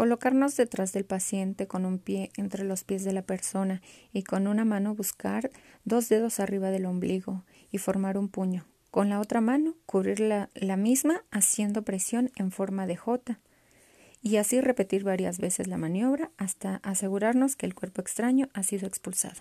Colocarnos detrás del paciente con un pie entre los pies de la persona y con una mano buscar dos dedos arriba del ombligo y formar un puño. Con la otra mano cubrir la, la misma haciendo presión en forma de J y así repetir varias veces la maniobra hasta asegurarnos que el cuerpo extraño ha sido expulsado.